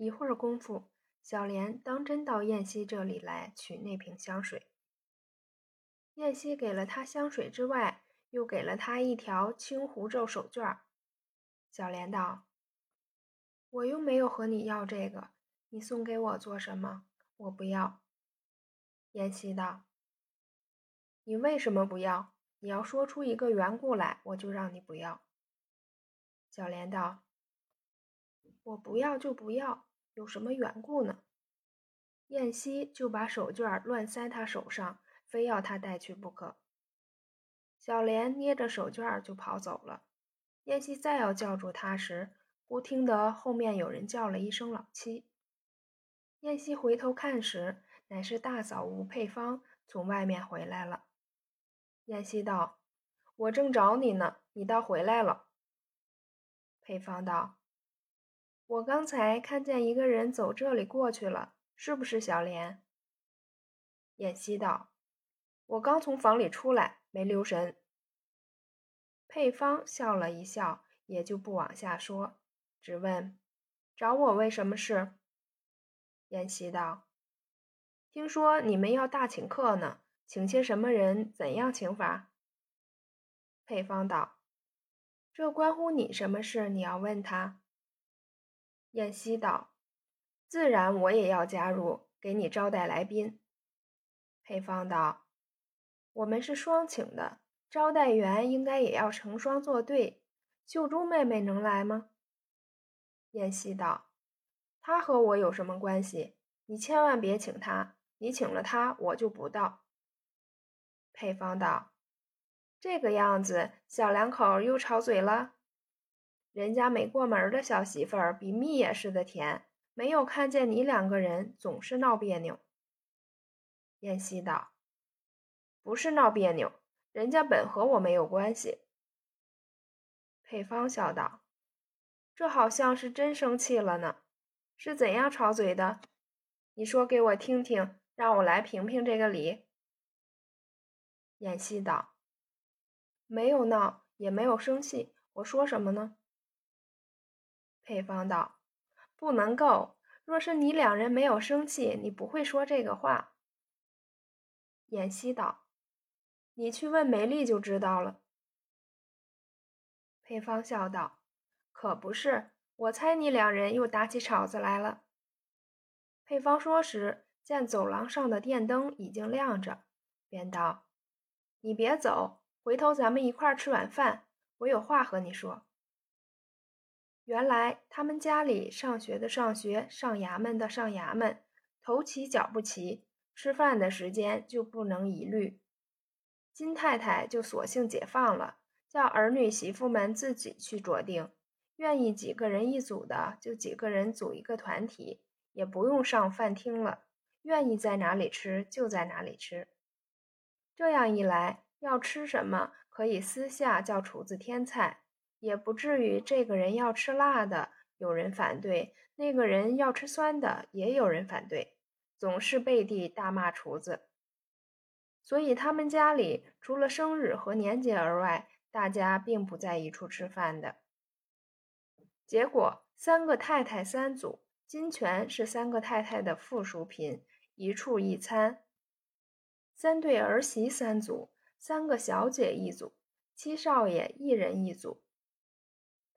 一会儿功夫，小莲当真到燕西这里来取那瓶香水。燕西给了他香水之外，又给了他一条青狐咒手绢。小莲道：“我又没有和你要这个，你送给我做什么？我不要。”燕西道：“你为什么不要？你要说出一个缘故来，我就让你不要。”小莲道：“我不要就不要，有什么缘故呢？”燕西就把手绢乱塞他手上。非要他带去不可。小莲捏着手绢就跑走了。燕西再要叫住他时，忽听得后面有人叫了一声“老七”。燕西回头看时，乃是大嫂吴佩芳从外面回来了。燕西道：“我正找你呢，你倒回来了。”佩芳道：“我刚才看见一个人走这里过去了，是不是小莲？”燕西道。我刚从房里出来，没留神。配方笑了一笑，也就不往下说，只问：“找我为什么事？”燕西道：“听说你们要大请客呢，请些什么人？怎样请法？”配方道：“这关乎你什么事？你要问他。”燕西道：“自然我也要加入，给你招待来宾。”佩芳道。我们是双请的，招待员应该也要成双作对。秀珠妹妹能来吗？燕西道：“她和我有什么关系？你千万别请她，你请了她，我就不到。”佩芳道：“这个样子，小两口又吵嘴了。人家没过门的小媳妇儿比蜜也似的甜，没有看见你两个人总是闹别扭。”燕西道。不是闹别扭，人家本和我没有关系。佩芳笑道：“这好像是真生气了呢，是怎样吵嘴的？你说给我听听，让我来评评这个理。”燕西道：“没有闹，也没有生气，我说什么呢？”佩芳道：“不能够，若是你两人没有生气，你不会说这个话。”燕西道。你去问梅丽就知道了。配方笑道：“可不是，我猜你两人又打起吵子来了。”配方说时，见走廊上的电灯已经亮着，便道：“你别走，回头咱们一块儿吃晚饭，我有话和你说。”原来他们家里上学的上学，上衙门的上衙门，头齐脚不齐，吃饭的时间就不能一律。金太太就索性解放了，叫儿女媳妇们自己去酌定，愿意几个人一组的就几个人组一个团体，也不用上饭厅了，愿意在哪里吃就在哪里吃。这样一来，要吃什么可以私下叫厨子添菜，也不至于这个人要吃辣的有人反对，那个人要吃酸的也有人反对，总是背地大骂厨子。所以他们家里除了生日和年节而外，大家并不在一处吃饭的。结果三个太太三组，金泉是三个太太的附属品，一处一餐；三对儿媳三组，三个小姐一组，七少爷一人一组。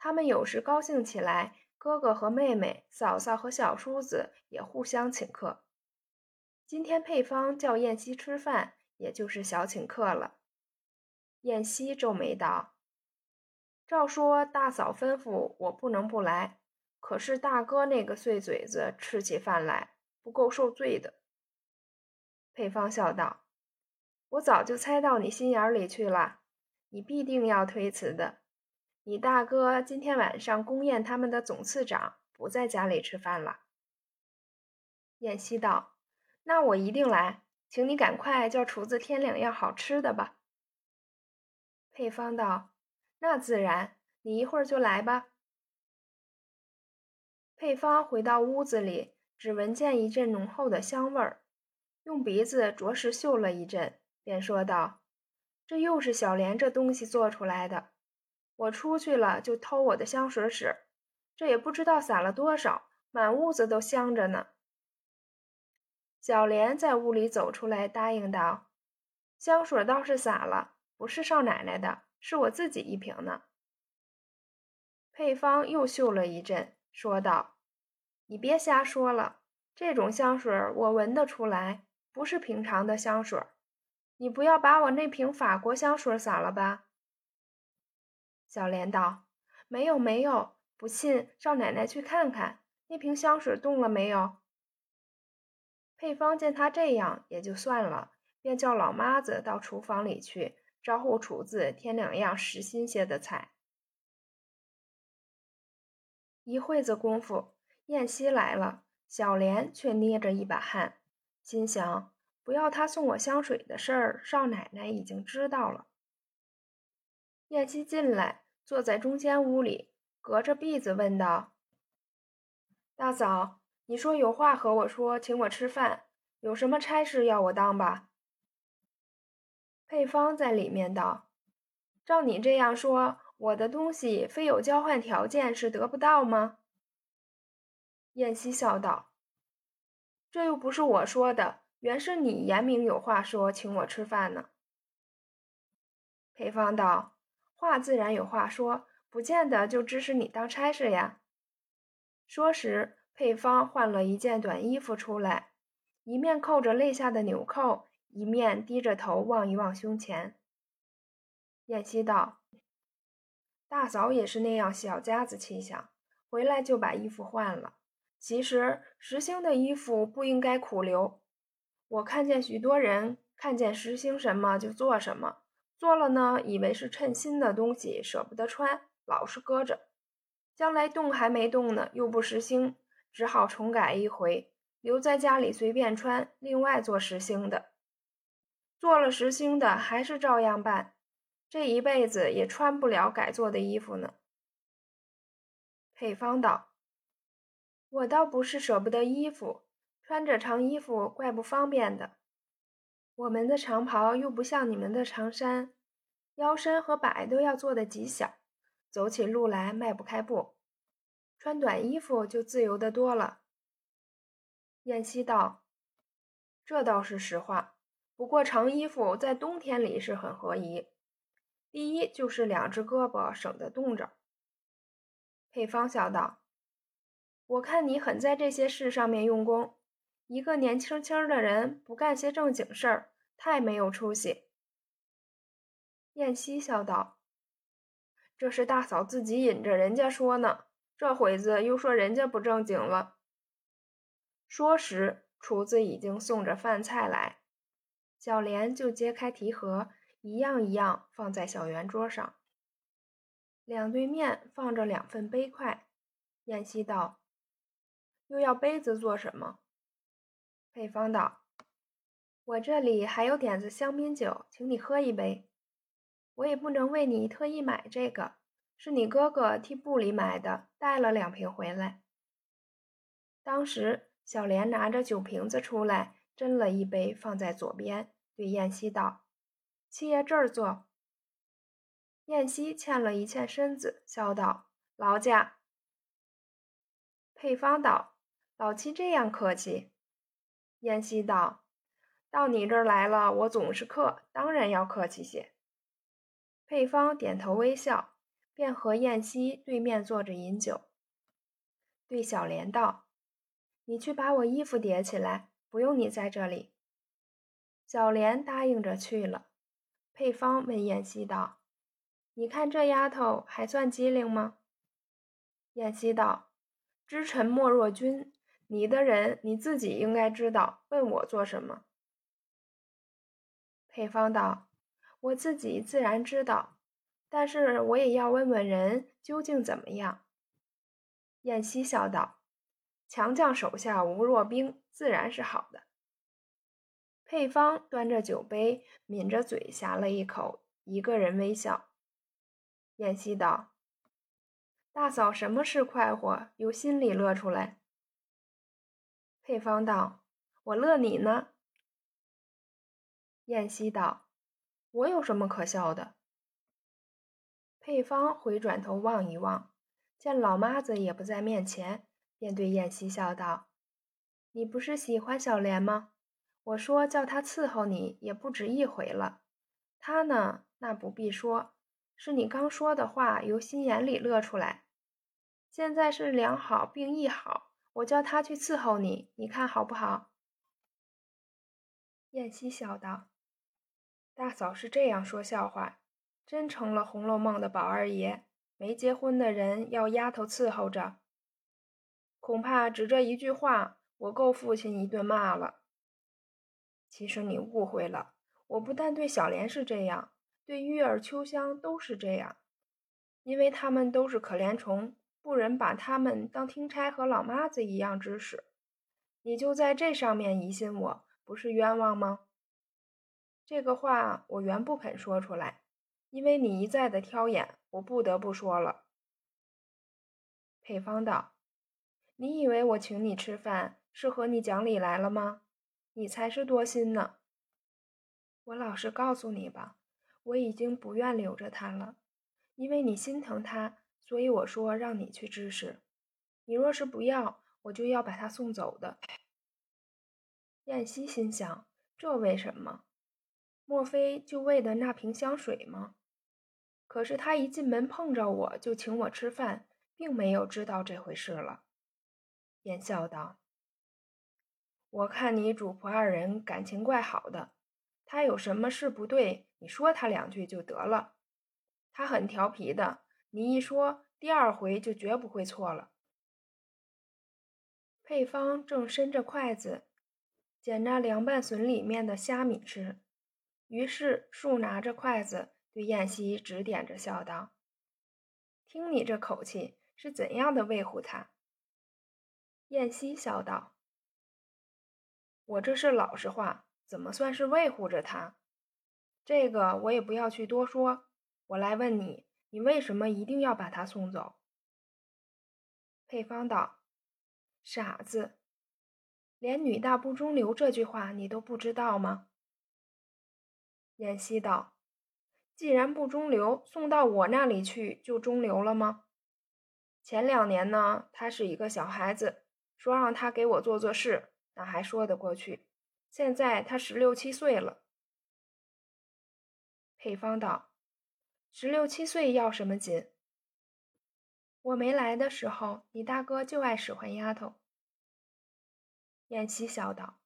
他们有时高兴起来，哥哥和妹妹、嫂嫂和小叔子也互相请客。今天配方叫燕西吃饭。也就是小请客了。燕西皱眉道：“照说大嫂吩咐我不能不来，可是大哥那个碎嘴子吃起饭来不够受罪的。”配方笑道：“我早就猜到你心眼里去了，你必定要推辞的。你大哥今天晚上宫宴他们的总次长不在家里吃饭了。”燕西道：“那我一定来。”请你赶快叫厨子添两样好吃的吧。配方道：“那自然，你一会儿就来吧。”配方回到屋子里，只闻见一阵浓厚的香味儿，用鼻子着实嗅了一阵，便说道：“这又是小莲这东西做出来的。我出去了就偷我的香水使，这也不知道撒了多少，满屋子都香着呢。小莲在屋里走出来，答应道：“香水倒是洒了，不是少奶奶的，是我自己一瓶呢。”配方又嗅了一阵，说道：“你别瞎说了，这种香水我闻得出来，不是平常的香水。你不要把我那瓶法国香水洒了吧？”小莲道：“没有，没有，不信少奶奶去看看，那瓶香水动了没有？”配方见他这样，也就算了，便叫老妈子到厨房里去招呼厨子添两样实新些的菜。一会子功夫，燕西来了，小莲却捏着一把汗，心想：不要他送我香水的事儿，少奶奶已经知道了。燕西进来，坐在中间屋里，隔着篦子问道：“大嫂，你说有话和我说，请我吃饭，有什么差事要我当吧？”配方在里面道：“照你这样说。”我的东西非有交换条件是得不到吗？燕西笑道：“这又不是我说的，原是你言明有话说，请我吃饭呢。”裴芳道：“话自然有话说，不见得就支持你当差事呀。”说时，配方换了一件短衣服出来，一面扣着肋下的纽扣，一面低着头望一望胸前。燕西道。大嫂也是那样小家子气象，回来就把衣服换了。其实时兴的衣服不应该苦留。我看见许多人看见时兴什么就做什么，做了呢，以为是称心的东西，舍不得穿，老是搁着。将来动还没动呢，又不时兴，只好重改一回，留在家里随便穿，另外做时兴的。做了时兴的，还是照样办。这一辈子也穿不了改做的衣服呢。配方道：“我倒不是舍不得衣服，穿着长衣服怪不方便的。我们的长袍又不像你们的长衫，腰身和摆都要做的极小，走起路来迈不开步。穿短衣服就自由的多了。”燕西道：“这倒是实话，不过长衣服在冬天里是很合宜。”第一就是两只胳膊省得冻着。配方笑道：“我看你很在这些事上面用功，一个年轻轻的人不干些正经事儿，太没有出息。”燕西笑道：“这是大嫂自己引着人家说呢，这会子又说人家不正经了。”说时，厨子已经送着饭菜来，小莲就揭开提盒。一样一样放在小圆桌上，两对面放着两份杯筷。燕西道：“又要杯子做什么？”配方道：“我这里还有点子香槟酒，请你喝一杯。我也不能为你特意买这个，是你哥哥替部里买的，带了两瓶回来。”当时小莲拿着酒瓶子出来，斟了一杯放在左边，对燕西道。七爷这儿坐。燕西欠了一欠身子，笑道：“劳驾。”配方道：“老七这样客气。”燕西道：“到你这儿来了，我总是客，当然要客气些。”配方点头微笑，便和燕西对面坐着饮酒。对小莲道：“你去把我衣服叠起来，不用你在这里。”小莲答应着去了。配方问燕西道：“你看这丫头还算机灵吗？”燕西道：“知臣莫若君，你的人你自己应该知道，问我做什么？”配方道：“我自己自然知道，但是我也要问问人究竟怎么样。”燕西笑道：“强将手下无弱兵，自然是好的。”配方端着酒杯，抿着嘴，呷了一口，一个人微笑。燕西道：“大嫂什么事快活，由心里乐出来。”配方道：“我乐你呢。”燕西道：“我有什么可笑的？”配方回转头望一望，见老妈子也不在面前，便对燕西笑道：“你不是喜欢小莲吗？我说叫她伺候你也不止一回了。她呢，那不必说，是你刚说的话由心眼里乐出来。现在是良好病亦好，我叫他去伺候你，你看好不好？”燕西笑道：“大嫂是这样说笑话，真成了《红楼梦》的宝二爷，没结婚的人要丫头伺候着。”恐怕只这一句话，我够父亲一顿骂了。其实你误会了，我不但对小莲是这样，对玉儿、秋香都是这样，因为他们都是可怜虫，不忍把他们当听差和老妈子一样指使。你就在这上面疑心我，不是冤枉吗？这个话我原不肯说出来，因为你一再的挑眼，我不得不说了。配方道。你以为我请你吃饭是和你讲理来了吗？你才是多心呢。我老实告诉你吧，我已经不愿留着他了，因为你心疼他，所以我说让你去支持。你若是不要，我就要把他送走的。燕西心想：这为什么？莫非就为的那瓶香水吗？可是他一进门碰着我就请我吃饭，并没有知道这回事了。便笑道：“我看你主仆二人感情怪好的，他有什么事不对，你说他两句就得了。他很调皮的，你一说，第二回就绝不会错了。”配方正伸着筷子捡那凉拌笋里面的虾米吃，于是树拿着筷子对燕西指点着笑道：“听你这口气，是怎样的维护他？”燕西笑道：“我这是老实话，怎么算是维护着他？这个我也不要去多说。我来问你，你为什么一定要把他送走？”配方道：“傻子，连女大不中留这句话你都不知道吗？”妍希道：“既然不中留，送到我那里去就中留了吗？前两年呢，他是一个小孩子。”说让他给我做做事，那还说得过去。现在他十六七岁了。配方道：“十六七岁要什么紧？我没来的时候，你大哥就爱使唤丫头。”燕西笑道：“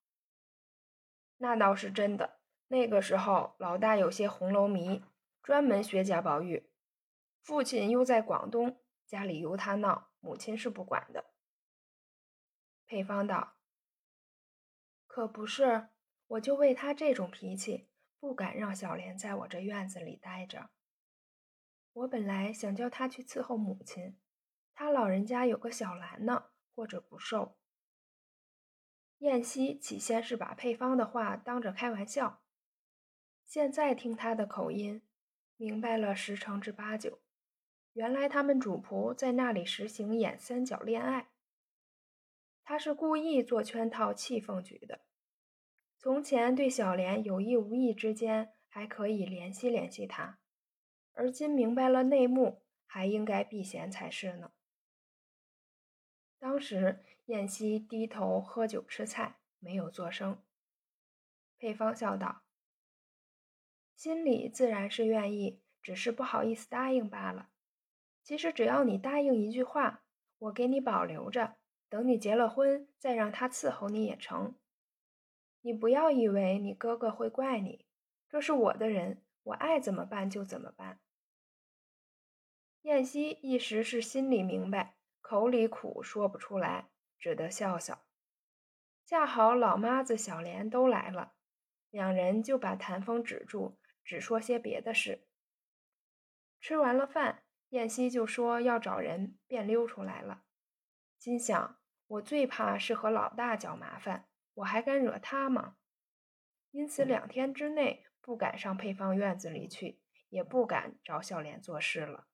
那倒是真的。那个时候，老大有些红楼迷，专门学贾宝玉。父亲又在广东，家里由他闹，母亲是不管的。”配方道：“可不是，我就为他这种脾气，不敢让小莲在我这院子里待着。我本来想叫他去伺候母亲，他老人家有个小兰呢，或者不受。”燕西起先是把配方的话当着开玩笑，现在听他的口音，明白了十成之八九。原来他们主仆在那里实行演三角恋爱。他是故意做圈套、气凤举的。从前对小莲有意无意之间还可以联系联系他，而今明白了内幕，还应该避嫌才是呢。当时燕西低头喝酒吃菜，没有作声。配方笑道：“心里自然是愿意，只是不好意思答应罢了。其实只要你答应一句话，我给你保留着。”等你结了婚，再让他伺候你也成。你不要以为你哥哥会怪你，这是我的人，我爱怎么办就怎么办。燕西一时是心里明白，口里苦说不出来，只得笑笑。恰好老妈子小莲都来了，两人就把谈风止住，只说些别的事。吃完了饭，燕西就说要找人，便溜出来了。心想：我最怕是和老大搅麻烦，我还敢惹他吗？因此两天之内不敢上配方院子里去，也不敢找小莲做事了。